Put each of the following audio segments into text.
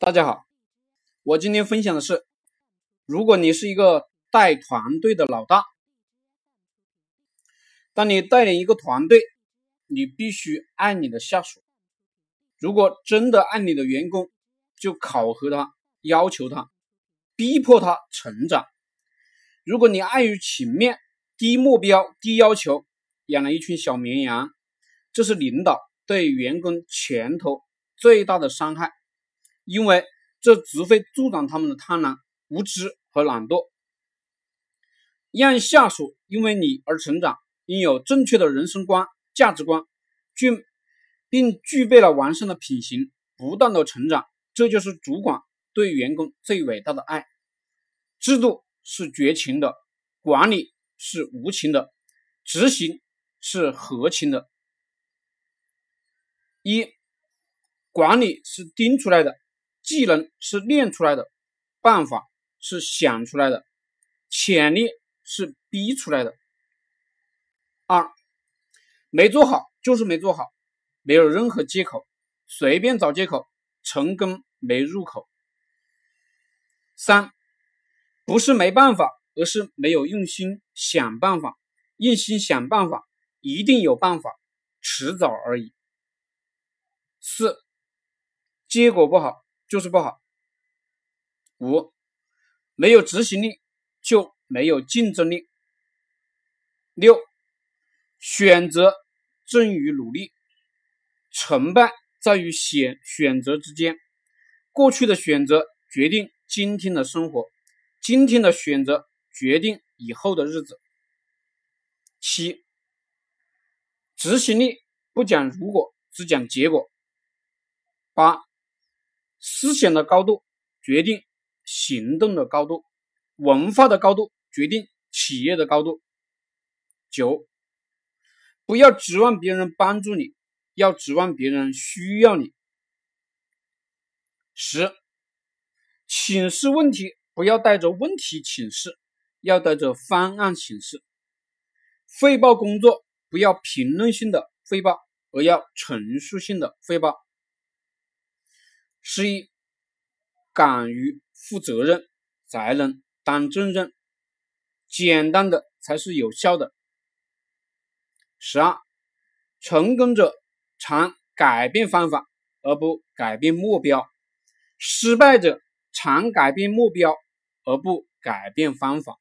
大家好，我今天分享的是，如果你是一个带团队的老大，当你带领一个团队，你必须爱你的下属。如果真的爱你的员工，就考核他，要求他，逼迫他成长。如果你碍于情面，低目标、低要求，养了一群小绵羊，这是领导对员工前途最大的伤害。因为这只会助长他们的贪婪、无知和懒惰。让下属因为你而成长，拥有正确的人生观、价值观，具并具备了完善的品行，不断的成长。这就是主管对员工最伟大的爱。制度是绝情的，管理是无情的，执行是合情的。一，管理是盯出来的。技能是练出来的，办法是想出来的，潜力是逼出来的。二，没做好就是没做好，没有任何借口，随便找借口，成功没入口。三，不是没办法，而是没有用心想办法，用心想办法，一定有办法，迟早而已。四，结果不好。就是不好。五，没有执行力就没有竞争力。六，选择正于努力，成败在于选选择之间。过去的选择决定今天的生活，今天的选择决定以后的日子。七，执行力不讲如果，只讲结果。八。思想的高度决定行动的高度，文化的高度决定企业的高度。九，不要指望别人帮助你，要指望别人需要你。十，请示问题不要带着问题请示，要带着方案请示。汇报工作不要评论性的汇报，而要陈述性的汇报。十一，敢于负责任，才能当正任。简单的才是有效的。十二，成功者常改变方法而不改变目标，失败者常改变目标而不改变方法。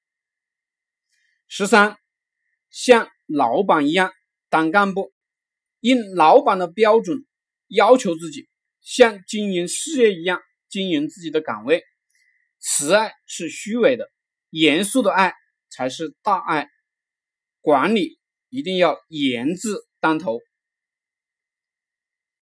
十三，像老板一样当干部，用老板的标准要求自己。像经营事业一样经营自己的岗位，慈爱是虚伪的，严肃的爱才是大爱。管理一定要严字当头。